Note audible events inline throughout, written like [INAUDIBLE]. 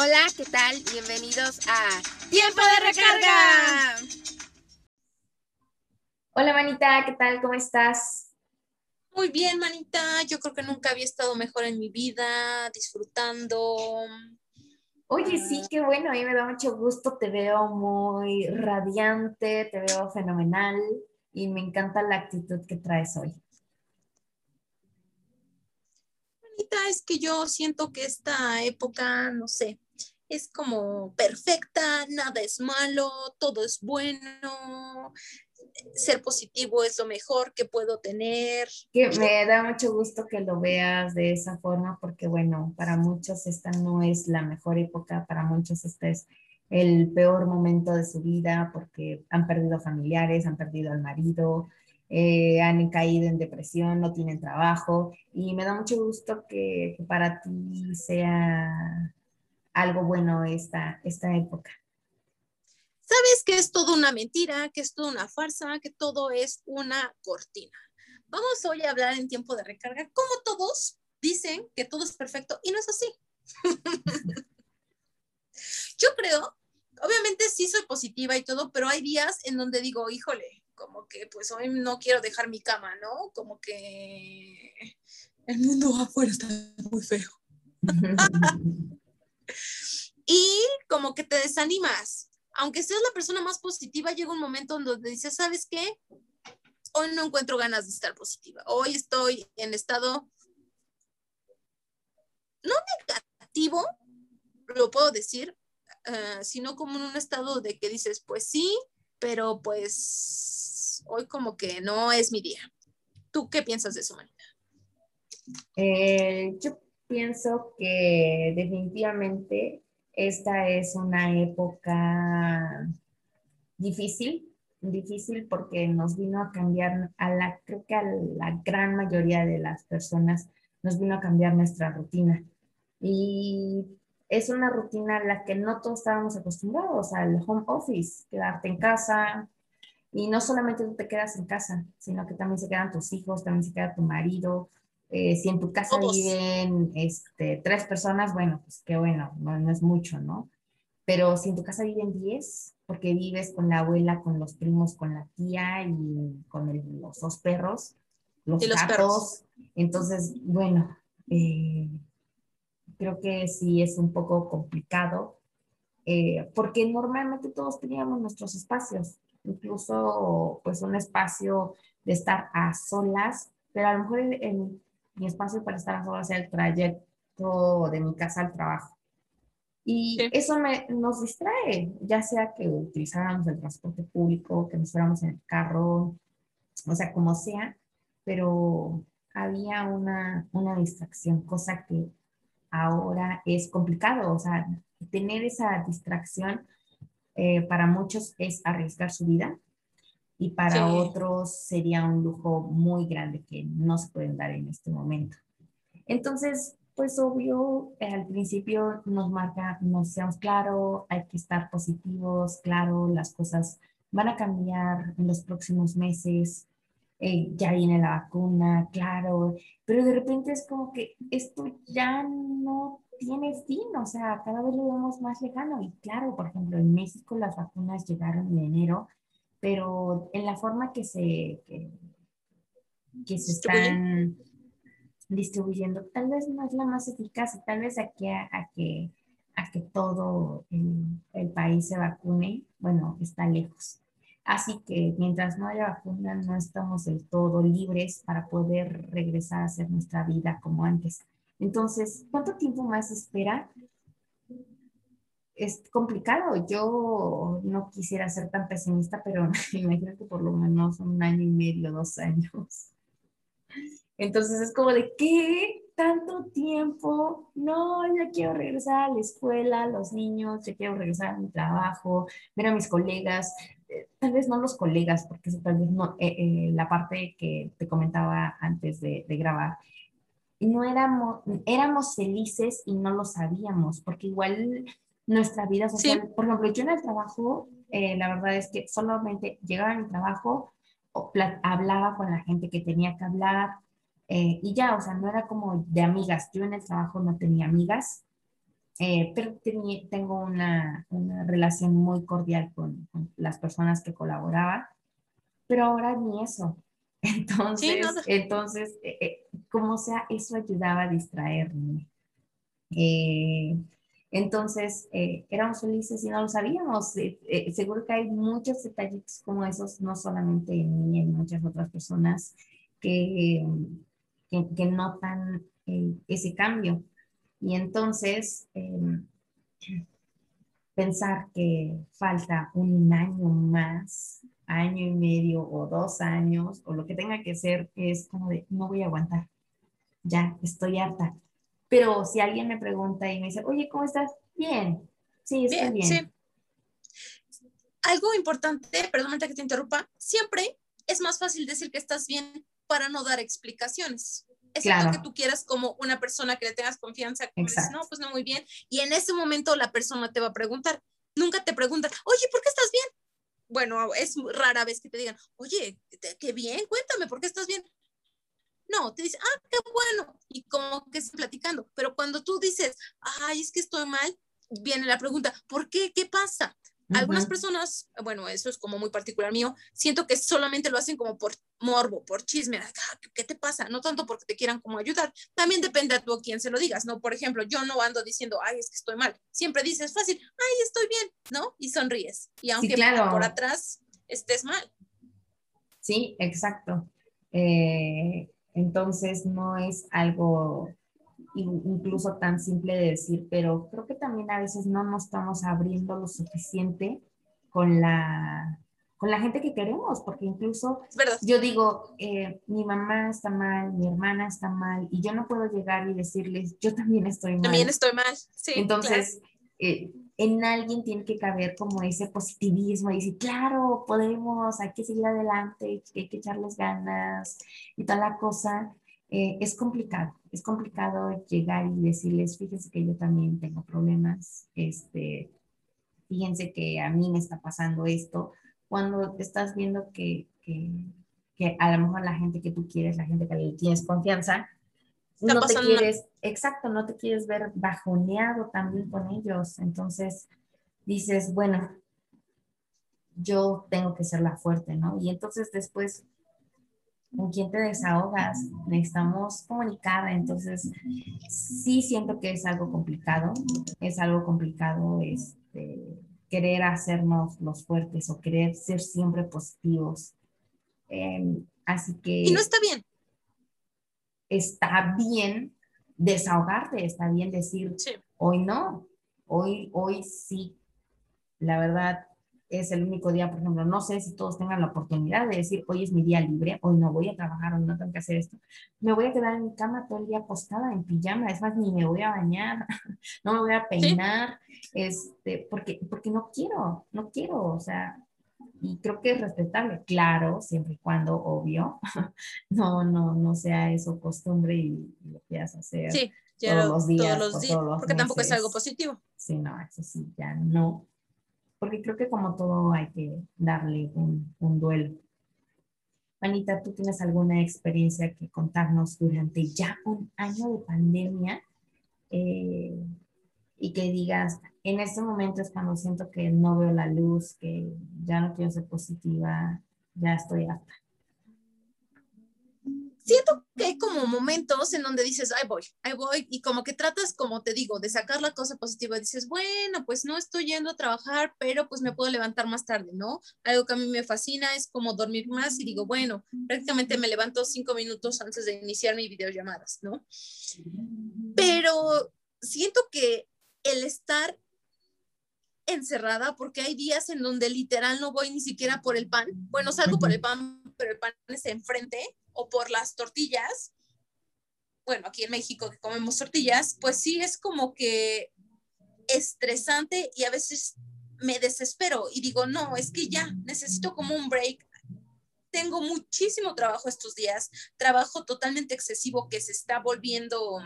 Hola, ¿qué tal? Bienvenidos a Tiempo de Recarga. Hola, manita, ¿qué tal? ¿Cómo estás? Muy bien, manita. Yo creo que nunca había estado mejor en mi vida, disfrutando. Oye, sí, qué bueno, a mí me da mucho gusto, te veo muy radiante, te veo fenomenal y me encanta la actitud que traes hoy. Manita, es que yo siento que esta época, no sé, es como perfecta, nada es malo, todo es bueno, ser positivo es lo mejor que puedo tener. Que me da mucho gusto que lo veas de esa forma porque bueno, para muchos esta no es la mejor época, para muchos este es el peor momento de su vida porque han perdido familiares, han perdido al marido, eh, han caído en depresión, no tienen trabajo y me da mucho gusto que, que para ti sea algo bueno esta, esta época. Sabes que es todo una mentira, que es toda una farsa, que todo es una cortina. Vamos hoy a hablar en tiempo de recarga, como todos dicen que todo es perfecto y no es así. [LAUGHS] Yo creo, obviamente sí soy positiva y todo, pero hay días en donde digo, híjole, como que pues hoy no quiero dejar mi cama, ¿no? Como que el mundo afuera está muy feo. [LAUGHS] y como que te desanimas. Aunque seas la persona más positiva, llega un momento en donde dices, ¿sabes qué? Hoy no encuentro ganas de estar positiva. Hoy estoy en estado no negativo, lo puedo decir, uh, sino como en un estado de que dices, pues sí, pero pues hoy como que no es mi día. ¿Tú qué piensas de eso, Marina? Eh, yo pienso que definitivamente esta es una época difícil, difícil porque nos vino a cambiar a la, creo que a la gran mayoría de las personas nos vino a cambiar nuestra rutina. Y es una rutina a la que no todos estábamos acostumbrados, al home office, quedarte en casa. Y no solamente tú te quedas en casa, sino que también se quedan tus hijos, también se queda tu marido, eh, si en tu casa viven este, tres personas, bueno, pues qué bueno, no, es mucho, ¿no? Pero si en tu casa viven diez, porque vives con la abuela, con los primos, con la tía y con los dos perros, los, gatos, entonces, bueno, eh, creo que sí es un poco complicado, eh, porque normalmente todos teníamos nuestros espacios, incluso pues un espacio de estar a solas, pero a lo mejor en, mi espacio para estar a solas el trayecto de mi casa al trabajo. Y eso me, nos distrae, ya sea que utilizáramos el transporte público, que nos fuéramos en el carro, o sea, como sea, pero había una, una distracción, cosa que ahora es complicado, o sea, tener esa distracción eh, para muchos es arriesgar su vida y para otros sería un lujo muy grande que no se pueden dar en este momento. Entonces, pues obvio, al principio nos marca, nos seamos claro, hay que estar positivos, claro, las cosas van a cambiar en los próximos meses, eh, ya viene la vacuna, claro, pero de repente es como que esto ya no tiene fin, o sea, cada vez lo vemos más lejano y claro, por ejemplo, en México las vacunas llegaron en enero, pero en la forma que se, que, se están distribuyendo, tal vez no es la más eficaz tal vez aquí a, que, a que todo el, el, país se vacune, bueno, está lejos. Así que mientras no haya vacuna, no estamos del todo libres para poder regresar a hacer nuestra vida como antes. Entonces, ¿cuánto tiempo más espera es complicado. Yo no quisiera ser tan pesimista, pero [LAUGHS] imagínate por lo menos un año y medio, dos años. Entonces es como de, ¿qué? ¿Tanto tiempo? No, ya quiero regresar a la escuela, los niños, ya quiero regresar a mi trabajo, ver a mis colegas. Eh, tal vez no los colegas, porque eso tal vez no, eh, eh, la parte que te comentaba antes de, de grabar, no éramos, éramos felices y no lo sabíamos, porque igual nuestra vida social. Por ejemplo, yo en el trabajo, eh, la verdad es que solamente llegaba a mi trabajo, hablaba con la gente que tenía que hablar eh, y ya, o sea, no era como de amigas. Yo en el trabajo no tenía amigas eh, pero tengo una, una, relación muy cordial con, las personas que colaboraba, pero ahora ni eso. [LAUGHS] Entonces, entonces eh, eh, como sea, eso ayudaba a distraerme. Entonces, éramos felices y no lo sabíamos. seguro que hay muchos detallitos como esos, no solamente en mí, en muchas otras personas que, que, que notan ese cambio. Y entonces, em, pensar que falta un año más, año y medio o dos años, o lo que tenga que ser, es como de, no voy a aguantar, ya estoy harta. Pero si alguien me pregunta y me dice, oye, ¿cómo estás? Bien, sí, estoy bien. Sí. Algo importante, perdón que te interrumpa, siempre es más fácil decir que estás bien para no dar explicaciones es claro. que tú quieras como una persona que le tengas confianza, no, pues no, muy bien. Y en ese momento la persona te va a preguntar, nunca te preguntan, oye, ¿por qué estás bien? Bueno, es rara vez que te digan, oye, qué bien, cuéntame, ¿por qué estás bien? No, te dice, ah, qué bueno, y como que estás platicando. Pero cuando tú dices, ay, es que estoy mal, viene la pregunta, ¿por qué? ¿Qué pasa? Algunas personas, bueno, eso es como muy particular mío, siento que solamente lo hacen como por morbo, por chisme, ah, ¿qué te pasa? No tanto porque te quieran como ayudar, también depende a tú a quién se lo digas, ¿no? Por ejemplo, yo no ando diciendo, ay, es que estoy mal, siempre dices fácil, ay, estoy bien, ¿no? Y sonríes, y aunque por atrás estés mal. Sí, exacto. Eh, entonces no es algo incluso tan simple de decir, pero creo que también a veces no nos estamos abriendo lo suficiente con la, con la gente que queremos, porque incluso yo digo, eh, mi mamá está mal, mi hermana está mal, y yo no puedo llegar y decirles, yo también estoy mal. También estoy mal, sí. Entonces, eh, en alguien tiene que caber como ese positivismo y decir, claro, podemos, hay que seguir adelante, hay que echarles ganas y toda la cosa. Eh, es complicado, es complicado llegar y decirles, fíjense que yo también tengo problemas, este, fíjense que a mí me está pasando esto, cuando estás viendo que, que, que a lo mejor la gente que tú quieres, la gente que le tienes confianza, no te quieres, exacto, no te quieres ver bajoneado también con ellos, entonces dices, bueno, yo tengo que ser la fuerte, ¿no? Y entonces después con quién te desahogas, necesitamos comunicar, entonces sí siento que es algo complicado, es algo complicado este, querer hacernos los fuertes o querer ser siempre positivos. Em, así que... Y no está bien. Está bien desahogarte, está bien decir, hoy no, hoy, hoy sí, la verdad, es el único día, por ejemplo, no sé si todos tengan la oportunidad de decir, hoy es mi día libre, hoy no voy a trabajar, hoy no tengo que hacer esto. Me voy a quedar en mi cama todo el día acostada en pijama, es más, ni me voy a bañar, [LAUGHS] no me voy a peinar, este, porque, porque no quiero, no quiero, o sea, y creo que es respetable, claro, siempre y cuando, obvio, [LAUGHS] no, no, no sea eso costumbre y, lo quieras hacer todos los días. Todos los días, porque tampoco es algo positivo. Sí, no, eso sí, ya no porque creo que como todo hay que darle un, duelo. Anita, ¿tú tienes alguna experiencia que contarnos durante ya un año de pandemia eh, y que digas, en este momento es cuando siento que no veo la luz, que ya no quiero ser positiva, ya estoy harta? siento que hay como momentos en donde dices, ahí voy, ahí voy, y como que tratas, como te digo, de sacar la cosa positiva, dices, bueno, pues no estoy yendo a trabajar, pero pues me puedo levantar más tarde, ¿no? Algo que a mí me fascina es como dormir más y digo, bueno, prácticamente me levanto cinco minutos antes de iniciar mi videollamadas, ¿no? Pero siento que el estar encerrada porque hay días en donde literal no voy ni siquiera por el pan. Bueno, salgo por el pan, pero el pan es enfrente o por las tortillas. Bueno, aquí en México que comemos tortillas, pues sí es como que estresante y a veces me desespero y digo, no, es que ya necesito como un break. Tengo muchísimo trabajo estos días, trabajo totalmente excesivo que se está volviendo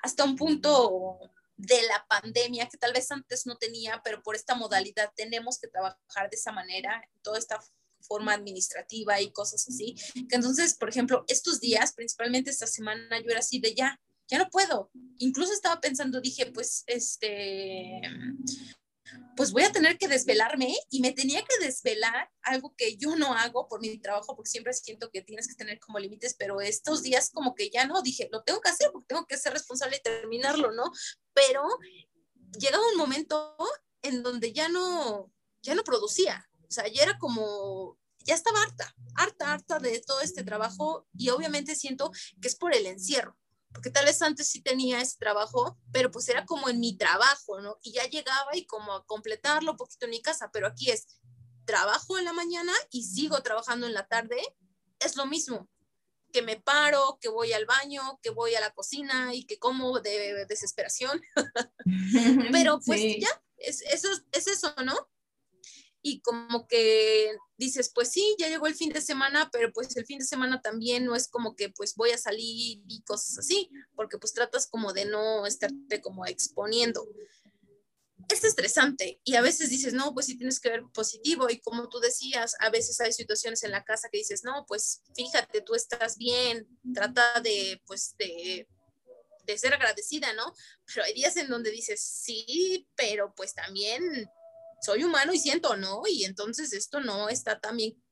hasta un punto de la pandemia que tal vez antes no tenía, pero por esta modalidad tenemos que trabajar de esa manera, toda esta forma administrativa y cosas así. Que entonces, por ejemplo, estos días, principalmente esta semana, yo era así de ya, ya no puedo. Incluso estaba pensando, dije, pues, este, pues voy a tener que desvelarme y me tenía que desvelar, algo que yo no hago por mi trabajo, porque siempre siento que tienes que tener como límites, pero estos días como que ya no, dije, lo tengo que hacer porque tengo que ser responsable y terminarlo, ¿no? Pero llegaba un momento en donde ya no, ya no producía, o sea, ya era como, ya estaba harta, harta, harta de todo este trabajo y obviamente siento que es por el encierro porque tal vez antes sí tenía ese trabajo, pero pues era como en mi trabajo, ¿no? Y ya llegaba y como a completarlo un poquito en mi casa, pero aquí es trabajo en la mañana y sigo trabajando en la tarde, es lo mismo, que me paro, que voy al baño, que voy a la cocina y que como de desesperación, [LAUGHS] pero pues ya, es, eso, es eso, ¿no? y como que dices, pues sí, ya llegó el fin de semana, pero pues el fin de semana también no es como que pues voy a salir y cosas así, porque pues tratas como de no estarte como exponiendo. Es estresante y a veces dices, no, pues sí tienes que ver positivo y como tú decías, a veces hay situaciones en la casa que dices, no, pues fíjate, tú estás bien, trata de, pues, de de ser agradecida, ¿no? Pero hay días en donde dices, sí, pero pues también soy humano y siento, ¿no? Y entonces esto no está tan bien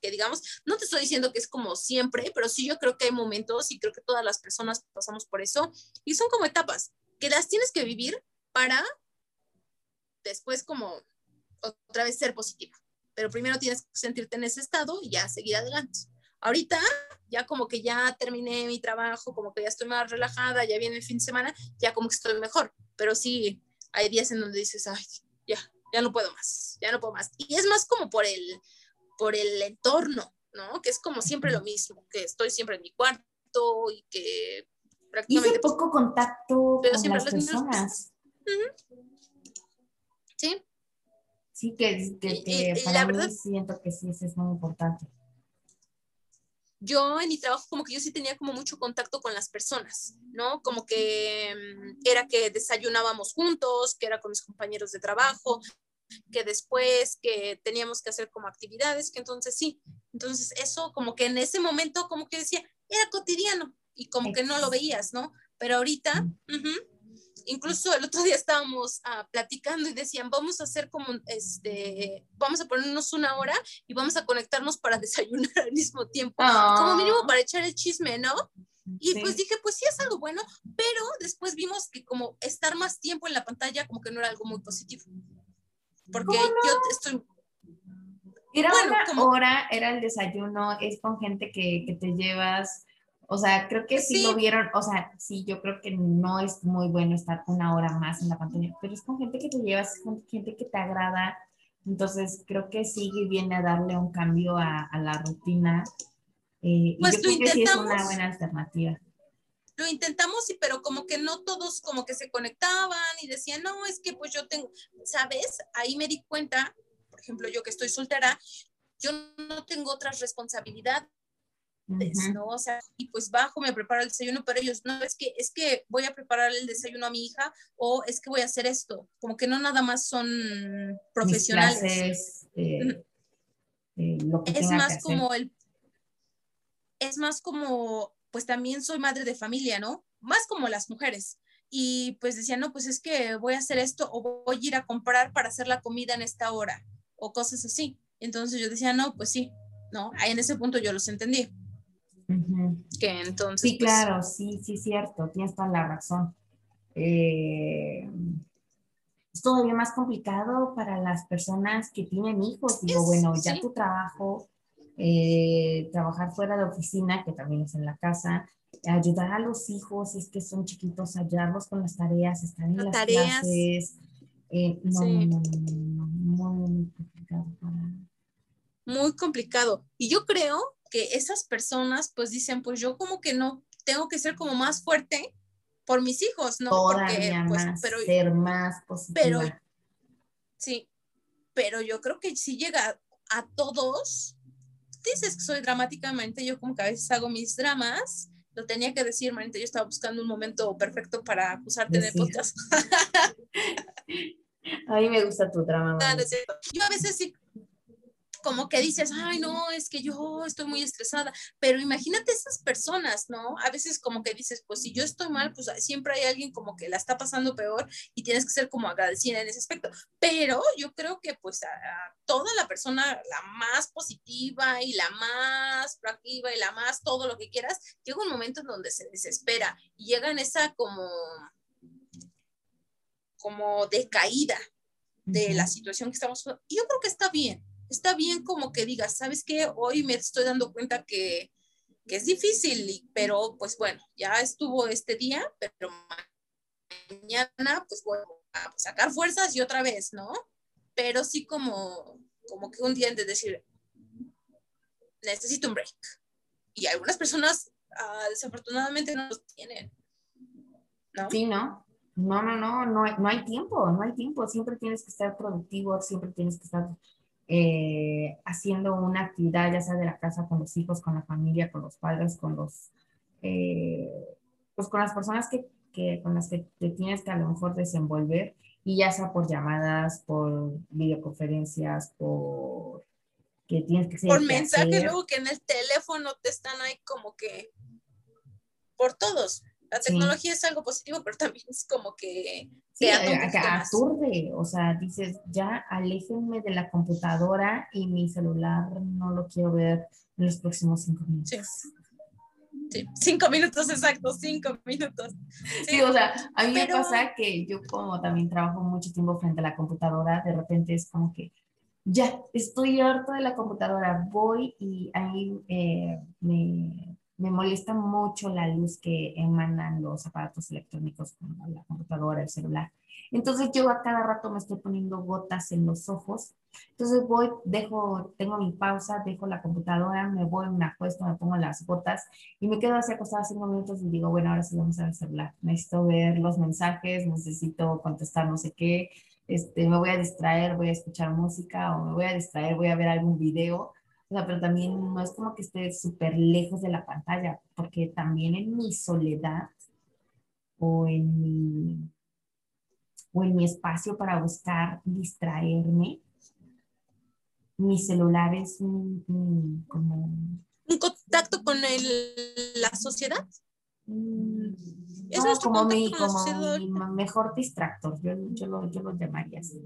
que digamos, no te estoy diciendo que es como siempre, pero sí yo creo que hay momentos y creo que todas las personas pasamos por eso y son como etapas que las tienes que vivir para después como otra vez ser positiva. Pero primero tienes que sentirte en ese estado y ya seguir adelante. Ahorita ya como que ya terminé mi trabajo, como que ya estoy más relajada, ya viene el fin de semana, ya como que estoy mejor. Pero sí, hay días en donde dices, ay, ya, ya no puedo más, ya no puedo más. Y es más como por el, por el entorno, ¿no? Que es como siempre lo mismo, que estoy siempre en mi cuarto y que prácticamente... Y poco contacto con las personas. Sí. Sí, que, que, para la mí verdad, siento que sí, eso es muy importante yo en mi trabajo como que yo sí tenía como mucho contacto con las personas, ¿no? Como que mm, era que desayunábamos juntos, que era con mis compañeros de trabajo, que después que teníamos que hacer como actividades, que entonces sí, entonces eso como que en ese momento como que decía, era cotidiano y como que no lo veías, ¿no? Pero ahorita, incluso el otro día estábamos ah, platicando y decían, vamos a hacer como, este, vamos a ponernos una hora y vamos a conectarnos para [LAUGHS] desayunar al mismo tiempo, como mínimo ah. para echar el chisme, ¿no? Y pues dije, pues sí es algo bueno, pero después vimos que como estar más tiempo en la pantalla como que no era algo muy positivo. Porque yo estoy... Era una hora, era el desayuno, es con gente que, que te llevas, o sea, creo que sí, lo vieron, o sea, sí, yo creo que no es muy bueno estar una hora más en la pantalla, pero es con gente que te llevas, con gente que te agrada. Entonces, creo que sí viene a darle un cambio a, a la rutina. Eh, pues y yo creo que sí es una buena alternativa. Lo intentamos, sí, pero como que no todos como que se conectaban y decían, no, es que pues yo tengo, ¿sabes? Ahí me di cuenta, por ejemplo, yo que estoy soltera, yo no tengo otras responsabilidades ¿no? O sea, y pues bajo, me preparo el desayuno, pero ellos, no, es que, es que voy a preparar el desayuno a mi hija o es que voy a hacer esto, como que no nada más son profesionales. Eh, eh, es más como el, es más como, pues también soy madre de familia, ¿no? Más como las mujeres. Y pues decía, no, pues es que voy a hacer esto o voy a ir a comprar para hacer la comida en esta hora o cosas así. Entonces yo decía, no, pues sí, no, ahí en ese punto yo los entendí. Que entonces. Sí, pues, claro, sí, sí, cierto, tienes toda la razón. Eh, es todavía más complicado para las personas que tienen hijos. Digo, bueno, ya tu trabajo, eh, trabajar fuera de oficina, que también es en la casa, ayudar a los hijos, es que son chiquitos, ayudarlos con las tareas, estar en las, clases. Eh, no, no, no, muy, muy complicado Muy complicado. Y yo creo que esas personas pues dicen, pues yo como que no tengo que ser como más fuerte por mis hijos, ¿no? Porque, pues, pero, ser más positiva. Pero, sí, pero yo creo que si llega a todos, dices que soy dramáticamente, yo como que a veces hago mis dramas, lo tenía que decir, Marita, yo estaba buscando un momento perfecto para acusarte de podcast. [LAUGHS] a mí me gusta tu drama. yo a veces sí como que dices, ay, no, es que yo estoy muy estresada, pero imagínate esas personas, ¿no? A veces como que dices, pues si yo estoy mal, pues siempre hay alguien como que la está pasando peor y tienes que ser como agradecida en ese aspecto. Pero yo creo que pues a, toda la persona, la más positiva y la más proactiva y la más todo lo que quieras, llega un momento en donde se desespera y llega en esa como como decaída de la situación que estamos. Y yo creo que está bien, está bien como que digas, ¿sabes qué? Hoy me estoy dando cuenta que, que es difícil, pero pues bueno, ya estuvo este día, pero mañana pues voy a sacar fuerzas y otra vez, ¿no? Pero sí como, como que un día de decir, necesito un break. Y algunas personas ah, desafortunadamente no los tienen. ¿no? Sí, ¿no? No, no, no, no hay, no hay tiempo, no hay tiempo. Siempre tienes que estar productivo, siempre tienes que estar eh, haciendo una actividad, ya sea de la casa, con los hijos, con la familia, con los padres, con los, eh, pues con las personas que, que, con las que te tienes que a lo mejor desenvolver, y ya sea por llamadas, por videoconferencias, por que tienes que Por mensaje, luego que en el teléfono te están ahí como que por todos. La tecnología es algo positivo, pero también es como que sí, aturde, o sea, dices, ya aléjenme de la computadora y mi celular no lo quiero ver en los próximos cinco minutos. Sí. cinco minutos exacto, cinco minutos. Sí, o sea, a mí me pasa que yo como también trabajo mucho tiempo frente a la computadora, de repente es como que ya estoy harto de la computadora, voy y ahí eh, me me molesta mucho la luz que emanan los aparatos electrónicos como la computadora, el celular. Entonces yo a cada rato me estoy poniendo gotas en los ojos. Entonces voy, dejo, tengo mi pausa, dejo la computadora, me voy, me acuesto, me pongo las gotas y me quedo así acostada cinco minutos y digo, bueno, ahora sí vamos a ver el celular. Necesito ver los mensajes, necesito contestar no sé qué, este, me voy a distraer, voy a escuchar música o me voy a distraer, voy a ver algún video o sea, pero también no es como que esté súper lejos de la pantalla, porque también en mi soledad o en mi, o en mi espacio para buscar distraerme, mi celular es un, como... ¿Un contacto con el, la sociedad? Mm, ¿Es como, mi, como mi mejor distractor, yo, yo, lo, yo lo llamaría así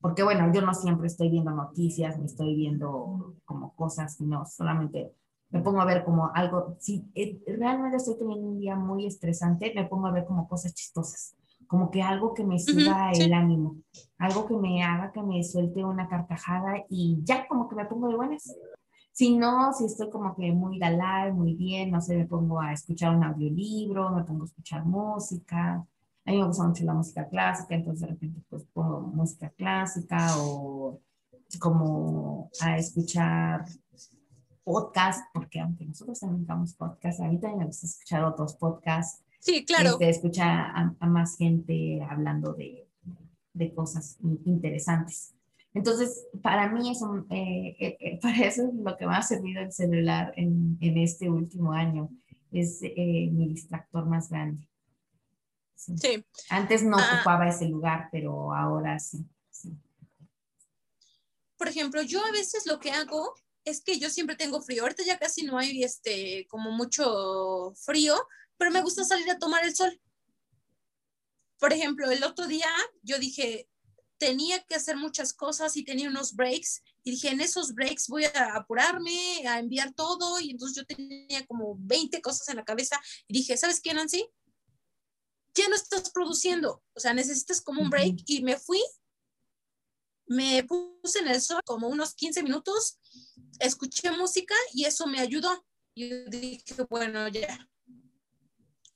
porque bueno, yo no siempre estoy viendo noticias, ni estoy viendo como cosas, no, solamente me pongo a ver como algo, si eh, realmente estoy teniendo un día muy estresante, me pongo a ver como cosas chistosas, como que algo que me suba el ánimo, algo que me haga que me suelte una carcajada y ya como que me pongo de buenas. Si no, si estoy como que muy galal, muy bien, no sé, me pongo a escuchar un audiolibro, me pongo a escuchar música, a mí me gusta mucho la música clásica, entonces de repente pues pongo música clásica o como a escuchar podcast, porque aunque nosotros también damos podcast, a mí también me gusta escuchar otros podcasts. Sí, claro. Este, escuchar a, más gente hablando de, de, cosas interesantes. Entonces, para mí eso, eh, eh, eh, [LAUGHS] para eso es lo que me ha servido el celular en, en este último año. Es mi distractor más grande. Sí. Antes no ah. ocupaba ese lugar, pero ahora sí, Por ejemplo, yo a veces lo que hago es que yo siempre tengo frío. Ahorita ya casi no hay este como mucho frío, pero me gusta salir a tomar el sol. Por ejemplo, el otro día yo dije, tenía que hacer muchas cosas y tenía unos breaks y dije, en esos breaks voy a apurarme, a enviar todo y entonces yo tenía como 20 cosas en la cabeza y dije, ¿sabes qué, Nancy? Ya no estás produciendo, o sea, necesitas como un break y me fui, me puse en el sol como unos 15 minutos, escuché música y eso me ayudó. Y dije, bueno, ya,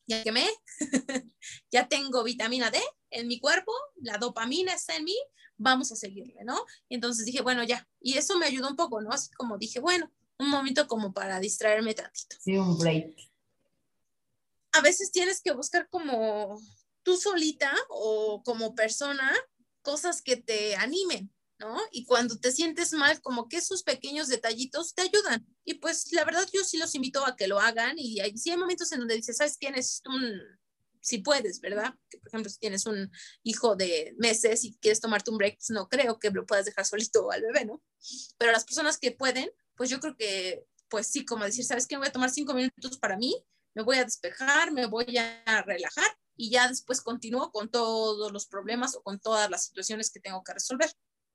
ya quemé, [LAUGHS] ya tengo vitamina D en mi cuerpo, la dopamina está en mí, vamos a seguirle, ¿no? Y entonces dije, bueno, ya, y eso me ayudó un poco, ¿no? Así como dije, bueno, un momento como para distraerme tantito. Sí, un break a veces tienes que buscar como tú solita o como persona cosas que te animen, ¿no? Y cuando te sientes mal, como que esos pequeños detallitos te ayudan. Y pues la verdad yo sí los invito a que lo hagan y hay, sí hay momentos en donde dices, ¿sabes quién es un... Si puedes, ¿verdad? Que, por ejemplo, si tienes un hijo de meses y quieres tomarte un break, pues no creo que lo puedas dejar solito al bebé, ¿no? pero las personas que pueden, pues yo creo que, pues sí, como decir, ¿sabes qué? Voy a tomar cinco minutos para mí, me voy a despejar, me voy a relajar y ya después continúo con todos los problemas o con todas las situaciones que tengo que resolver.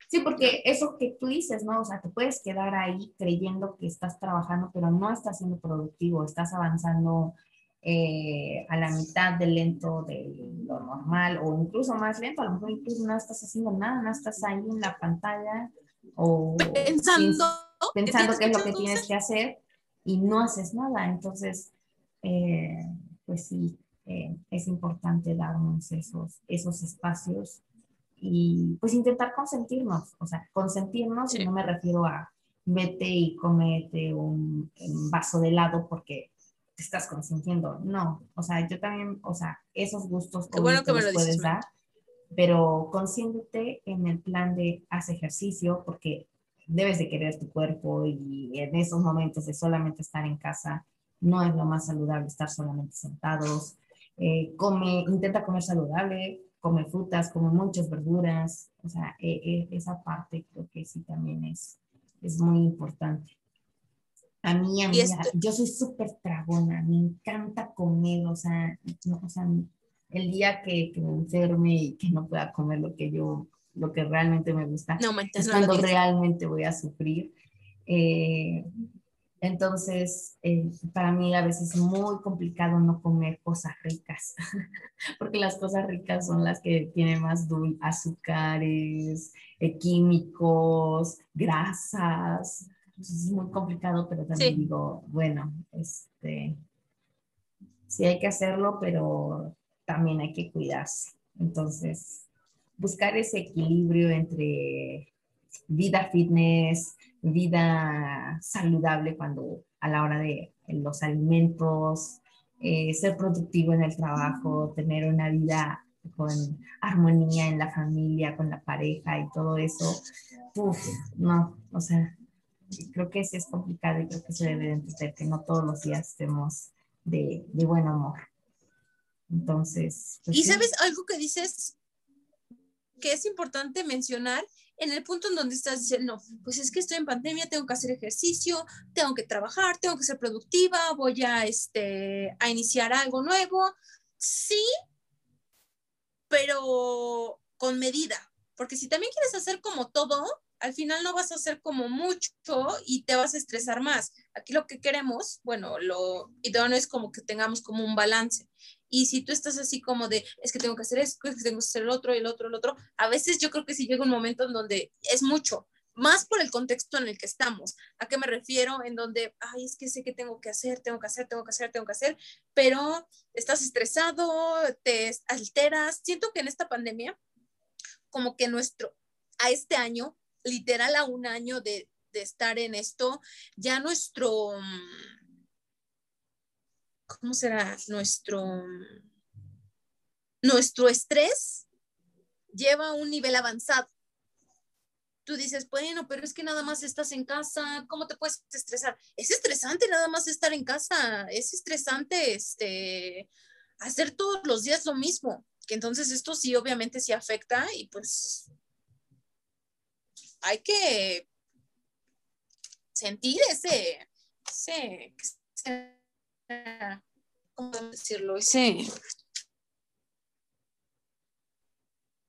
Sí, porque eso que tú dices, ¿no? O sea, te puedes quedar ahí creyendo que estás trabajando, pero no estás siendo productivo, estás avanzando eh, a la mitad de lento de lo normal o incluso más lento, a lo mejor incluso no estás haciendo nada, no estás ahí en la pantalla o pensando, pensando qué es lo que tienes que hacer y no haces nada. Entonces, eh, pues sí, eh, es importante darnos esos, esos espacios y pues intentar consentirnos, o sea, consentirnos, y no me refiero a vete y comete un, vaso de helado porque te estás consintiendo, no, o sea, yo también, o sea, esos gustos que bueno que me lo puedes dar, pero consiéntete en el plan de haz ejercicio porque debes de querer tu cuerpo y en esos momentos de solamente estar en casa no es lo más saludable estar solamente sentados. Eh, come, intenta comer saludable, come frutas, come muchas verduras, o sea, e, e, esa parte creo que sí también es, es muy importante. A mí, a mí yo soy súper tragona, me encanta comer, o sea, o sea el día que, que, me enferme y que no pueda comer lo que yo, lo que realmente me gusta, no, es cuando realmente voy a sufrir. Eh, entonces, eh, para mí a veces es muy complicado no comer cosas ricas, [LAUGHS] porque las cosas ricas son las que tienen más azúcares, eh, químicos, grasas. es muy complicado, pero también digo, bueno, este, sí hay que hacerlo, pero también hay que cuidarse. Entonces, buscar ese equilibrio entre vida fitness, vida saludable cuando a la hora de los alimentos, eh, ser productivo en el trabajo, tener una vida con armonía en la familia, con la pareja y todo eso, Uf, no, o sea, creo que sí es complicado y creo que se debe entender que no todos los días estemos de, de buen amor. Entonces. Pues y sabes algo que dices que es importante mencionar en el punto en donde estás diciendo, pues es que estoy en pandemia, tengo que hacer ejercicio, tengo que trabajar, tengo que ser productiva, voy a, este, a iniciar algo nuevo. Sí, pero con medida, porque si también quieres hacer como todo, al final no vas a hacer como mucho y te vas a estresar más. Aquí lo que queremos, bueno, lo idóneo es como que tengamos como un balance. Y si tú estás así como de, es que tengo que hacer esto, es que tengo que hacer el otro, el otro, el otro, a veces yo creo que sí llega un momento en donde es mucho, más por el contexto en el que estamos. ¿A qué me refiero? En donde, ay, es que sé que tengo que hacer, tengo que hacer, tengo que hacer, tengo que hacer, pero estás estresado, te alteras. Siento que en esta pandemia, como que nuestro, a este año, literal a un año de, de estar en esto, ya nuestro ¿cómo será? Nuestro, nuestro estrés lleva a un nivel avanzado. Tú dices, bueno, pero es que nada más estás en casa, ¿cómo te puedes estresar? Es estresante nada más estar en casa, es estresante este, hacer todos los días lo mismo, que entonces esto sí obviamente sí afecta y pues hay que sentir ese, ese ¿cómo decirlo? Ese...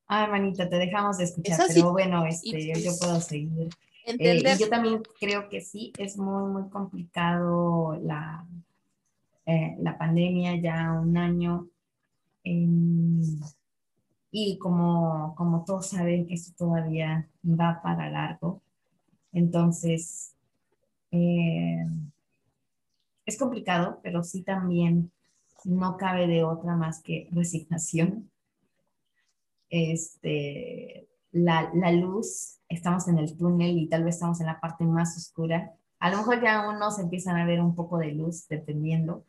Ay, manita, te dejamos de escuchar, pero bueno, este, yo puedo seguir. Eh, y yo también creo que sí, es muy, muy complicado la, eh, la pandemia, ya un año. y como, como todos saben, esto todavía va para largo. Entonces, eh, es complicado, pero sí también no cabe de otra más que resignación. Este, la, la, luz, estamos en el túnel y tal vez estamos en la parte más oscura. A lo mejor ya unos empiezan a ver un poco de luz, dependiendo.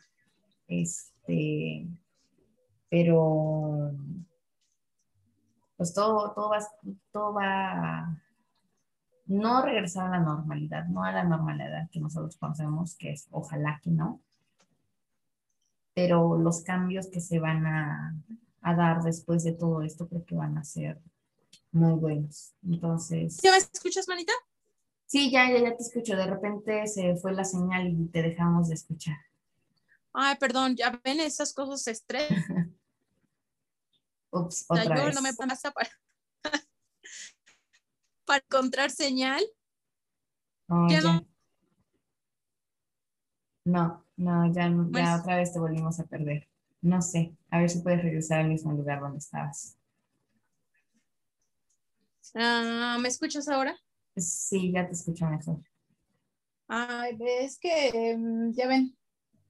Este, pero pues todo, todo, va, todo va no regresar a la normalidad, no a la normalidad que nosotros conocemos, que es ojalá que no, pero los cambios que se van a, dar después de todo esto creo que van a ser muy buenos. Entonces... ¿Ya me escuchas, manita? Sí, ya, ya, ya te escucho. De repente se fue la señal y te dejamos de escuchar. Ay, perdón, ya ven esas cosas estrés. [LAUGHS] Ups, otra vez. no me pasa para, para encontrar señal. Oh, ya, No. no, no, ya, ya pues otra vez te volvimos a perder. No sé, a ver si puedes regresar al mismo lugar donde estabas. Ah, ¿Me escuchas ahora? Sí, ya te escucho mejor. Ay, es que em, ya ven.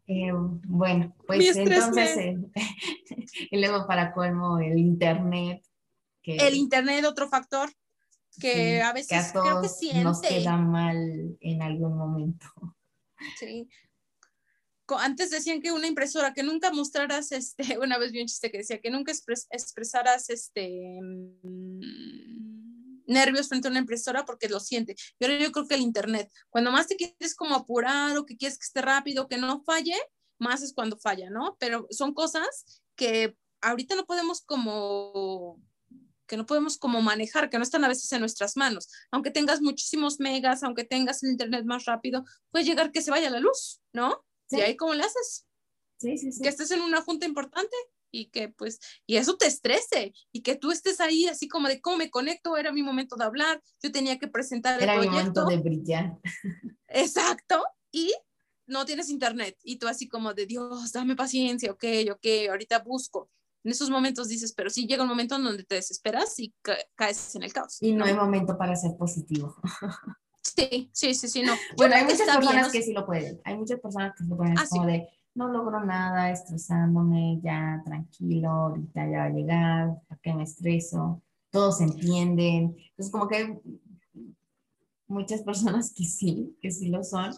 Eh, bueno, pues entonces, eh, [LAUGHS] y luego para colmo el internet. el internet, otro factor que a veces creo que siente. nos queda mal en algún momento. Sí, antes decían que una impresora, que nunca mostraras, este, [LAUGHS] una vez vi un chiste que decía que nunca expresaras este mm, nervios frente a una impresora porque lo siente. Yo, yo creo que el internet, cuando más te quieres como apurar o que quieres que esté rápido, que no falle, más es cuando falla, ¿no? Pero son cosas que ahorita no podemos como que no podemos como manejar, que no están a veces en nuestras manos. Aunque tengas muchísimos megas, aunque tengas el internet más rápido, puede llegar que se vaya la luz, ¿no? ¿Y ahí cómo le haces? Sí, sí, sí. Que estés en una junta importante y que pues, y eso te estrese y que tú estés ahí así como de cómo me conecto, era mi momento de hablar, yo tenía que presentar el proyecto. Era mi momento de brillar. [LAUGHS] Exacto, y no tienes internet y tú así como de Dios, dame paciencia, ok, ok, ahorita busco. En esos momentos dices, pero sí llega un momento en donde te desesperas y caes en el caos. Y no, hay momento para ser positivo. [LAUGHS] Sí, sí, sí, sí, no. Bueno, hay muchas personas que sí lo pueden. Hay muchas personas que sí lo pueden. Ah, como de, no logro nada, estresándome, ya tranquilo, ahorita ya va a llegar, ¿para qué me estreso? Todos entienden. Entonces, como que hay muchas personas que sí, que sí lo son.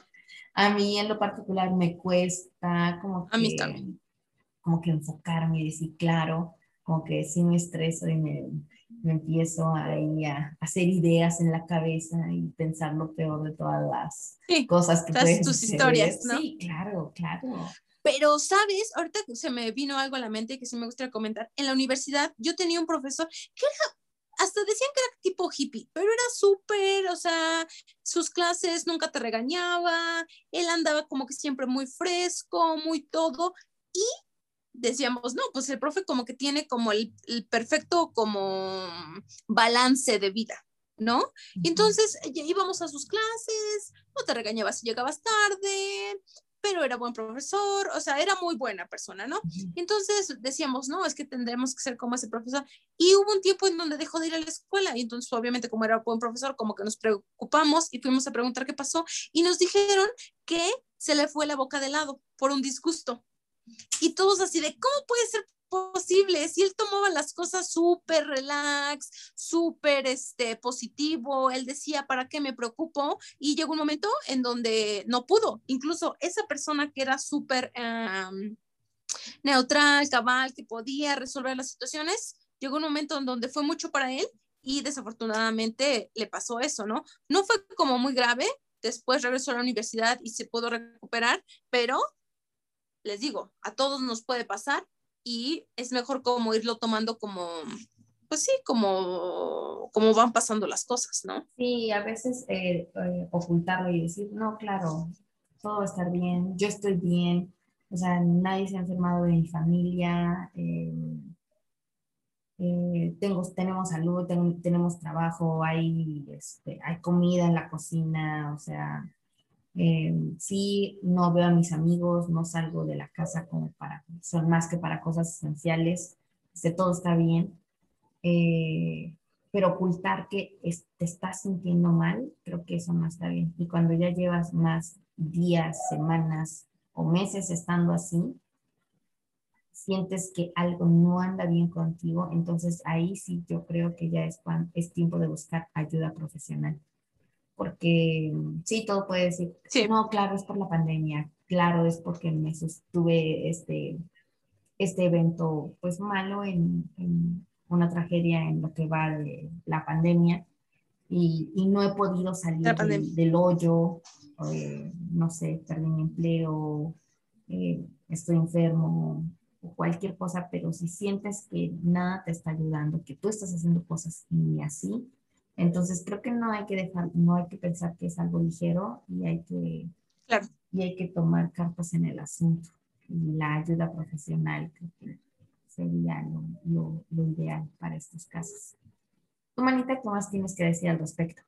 A mí en lo particular me cuesta como que, a mí también. Como que enfocarme y decir, claro, como que sí me estreso y me, me empiezo ahí a hacer ideas en la cabeza y pensar lo peor de todas las cosas que pueden tus historias, ¿no? Sí, claro, claro. Pero, ¿sabes? Ahorita se me vino algo a la mente que sí me gustaría comentar. En la universidad yo tenía un profesor que era, hasta decían que era tipo hippie, pero era súper, o sea, sus clases nunca te regañaba, él andaba como que siempre muy fresco, muy todo, y decíamos, no, pues el profe como que tiene como el, perfecto como balance de vida, ¿no? Y entonces íbamos a sus clases, no te regañabas si llegabas tarde, pero era buen profesor, o sea, era muy buena persona, ¿no? Entonces decíamos, no, es que tendremos que ser como ese profesor. Y hubo un tiempo en donde dejó de ir a la escuela y entonces obviamente como era buen profesor, como que nos preocupamos y fuimos a preguntar qué pasó y nos dijeron que se le fue la boca de lado por un disgusto. Y todos así de, ¿cómo puede ser posible? Si él tomaba las cosas súper relax, súper este, positivo, él decía, ¿para qué me preocupo? Y llegó un momento en donde no pudo. Incluso esa persona que era súper neutral, cabal, que podía resolver las situaciones, llegó un momento en donde fue mucho para él y desafortunadamente le pasó eso, ¿no? No fue como muy grave, después regresó a la universidad y se pudo recuperar, pero les digo, a todos nos puede pasar y es mejor como irlo tomando como, pues sí, como, como van pasando las cosas, ¿no? Sí, a veces eh, eh, ocultarlo y decir, no, claro, todo va a estar bien, yo estoy bien, o sea, nadie se ha enfermado de mi familia, eh, tengo, tenemos salud, tenemos trabajo, hay, este, hay comida en la cocina, o sea, eh, sí, no veo a mis amigos, no salgo de la casa como para, son más que para cosas esenciales, este, todo está bien. Eh, pero ocultar que te estás sintiendo mal, creo que eso no está bien. Y cuando ya llevas más días, semanas o meses estando así, sientes que algo no anda bien contigo, entonces ahí sí yo creo que ya es, es tiempo de buscar ayuda profesional porque sí, todo puede decir, no, claro, es por la pandemia, claro, es porque me sostuve este, este evento pues malo en, una tragedia en lo que va de la pandemia y, no he podido salir del, hoyo, eh, no sé, perdí mi empleo, eh, estoy enfermo o cualquier cosa, pero si sientes que nada te está ayudando, que tú estás haciendo cosas así, Entonces creo que no hay que dejar, no hay que pensar que es algo ligero y hay que, y hay que tomar cartas en el asunto. Y la ayuda profesional creo que sería lo, lo ideal para estos casos. Tu manita, ¿qué más tienes que decir al respecto?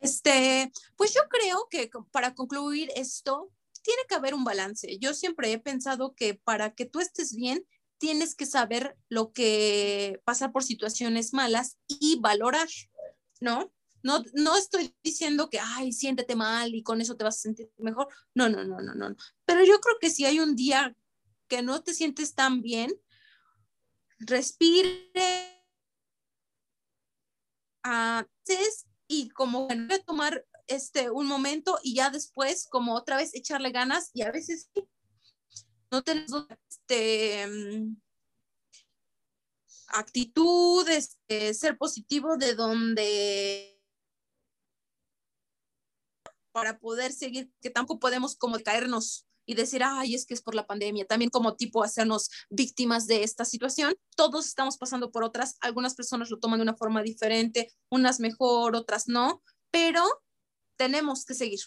Este, pues yo creo que para concluir esto, tiene que haber un balance. Yo siempre he pensado que para que tú estés bien, tienes que saber lo que pasar por situaciones malas y valorar, ¿no? No, no estoy diciendo que, ay, siéntete mal y con eso te vas a sentir mejor. No, no, no, no, no. Pero yo creo que si hay un día que no te sientes tan bien, respire, uh, y como bueno, tomar este, un momento y ya después como otra vez echarle ganas y a veces no tenemos este, mm, actitud, este, ser positivo de donde para poder seguir, que tampoco podemos como caernos y decir, ay, es que es por la pandemia, también como tipo hacernos víctimas de esta situación. Todos estamos pasando por otras, algunas personas lo toman de una forma diferente, unas mejor, otras no, pero tenemos que seguir.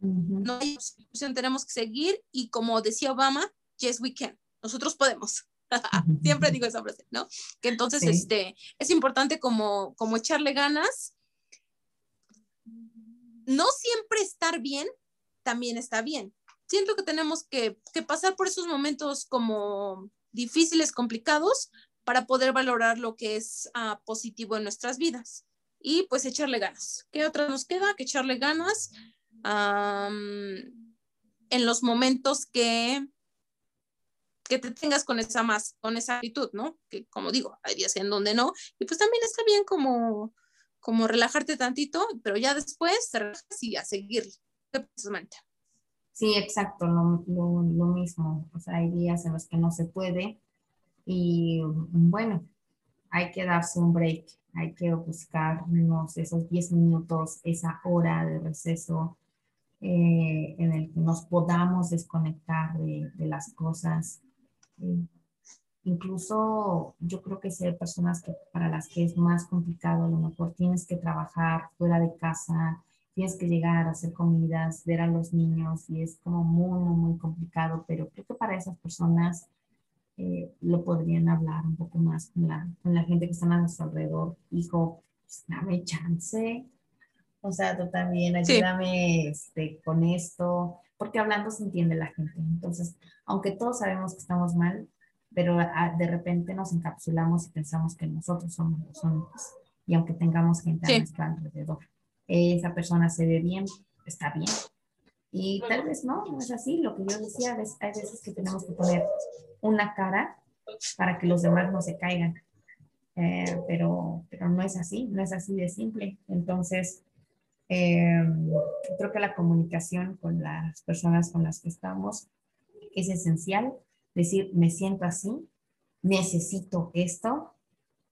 No hay opción, tenemos que seguir y como decía Obama, yes we can, nosotros podemos. [LAUGHS] Siempre digo esa frase, ¿no? Que entonces este, es importante como, como echarle ganas. No siempre estar bien también está bien siento que tenemos que, pasar por esos momentos como difíciles, complicados, para poder valorar lo que es ah, positivo en nuestras vidas y pues echarle ganas. ¿Qué otra nos queda? Que echarle ganas en los momentos que, que te tengas con esa más, con esa actitud, ¿no? Que como digo, hay días en donde no, y pues también está bien como, como relajarte tantito, pero ya después te relajas y a seguir. Sí, exacto, lo, lo, mismo. O sea, hay días en los que no se puede y bueno, hay que darse un break, hay que buscarnos esos 10 minutos, esa hora de receso eh, en el que nos podamos desconectar de, las cosas. Eh, incluso yo creo que si hay personas que, para las que es más complicado, a lo mejor tienes que trabajar fuera de casa, tienes que llegar a hacer comidas, ver a los niños y es como muy, muy, muy complicado, pero creo que para esas personas eh, lo podrían hablar un poco más con la, con la gente que está a su alrededor. Hijo, pues, dame chance. O sea, tú también ayúdame este, con esto, porque hablando se entiende la gente. Entonces, aunque todos sabemos que estamos mal, pero ah, de repente nos encapsulamos y pensamos que nosotros somos los únicos. Y aunque tengamos gente a nuestro alrededor esa persona se ve bien, está bien. Y tal vez no, no es así. Lo que yo decía, hay veces que tenemos que poner una cara para que los demás no se caigan. Eh, pero, pero no es así, no es así de simple. Entonces, eh, creo que la comunicación con las personas con las que estamos es esencial. Decir, me siento así, necesito esto,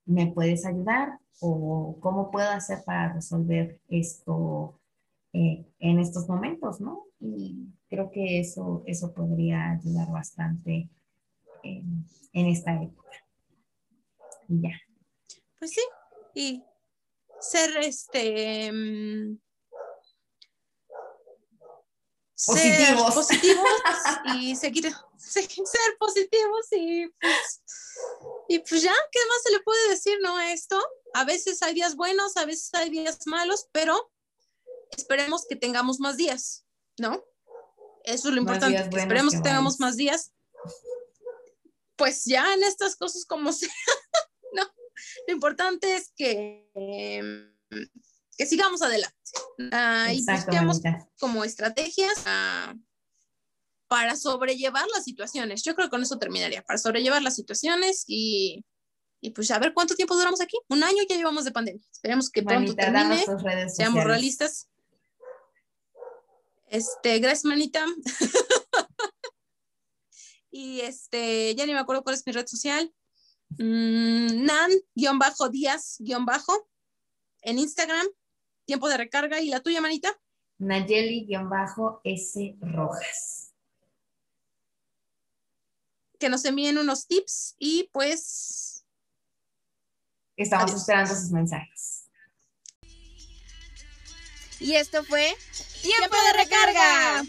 ¿me puedes ayudar? ¿O cómo puedo hacer para resolver esto eh, en estos momentos, no? Y creo que eso, eso podría ayudar bastante en, esta época. Y ya. Pues sí, y ser este... Positivos. Ser positivos [LAUGHS] y seguir, ser positivos y pues y pues ya, ¿qué más se le puede decir, no? A esto, a veces hay días buenos, a veces hay días malos, pero esperemos que tengamos más días, ¿no? Eso es lo importante, que esperemos que, tengamos más días. Pues ya en estas cosas como [LAUGHS] sea, ¿no? Lo importante es que, que sigamos adelante uh, y busquemos como estrategias para sobrellevar las situaciones. Yo creo que con eso terminaría, para sobrellevar las situaciones y, y pues a ver cuánto tiempo duramos aquí. Un año ya llevamos de pandemia. Esperemos que pronto termine, seamos realistas. Este, gracias, manita. [LAUGHS] y este, ya ni me acuerdo cuál es mi red social. Mm, Nan-Díaz-Bajo en Instagram. Tiempo de recarga. ¿Y la tuya, manita? Nayeli-S Rojas que nos envíen unos tips y pues Estamos esperando sus mensajes. Y esto fue Tiempo de recarga.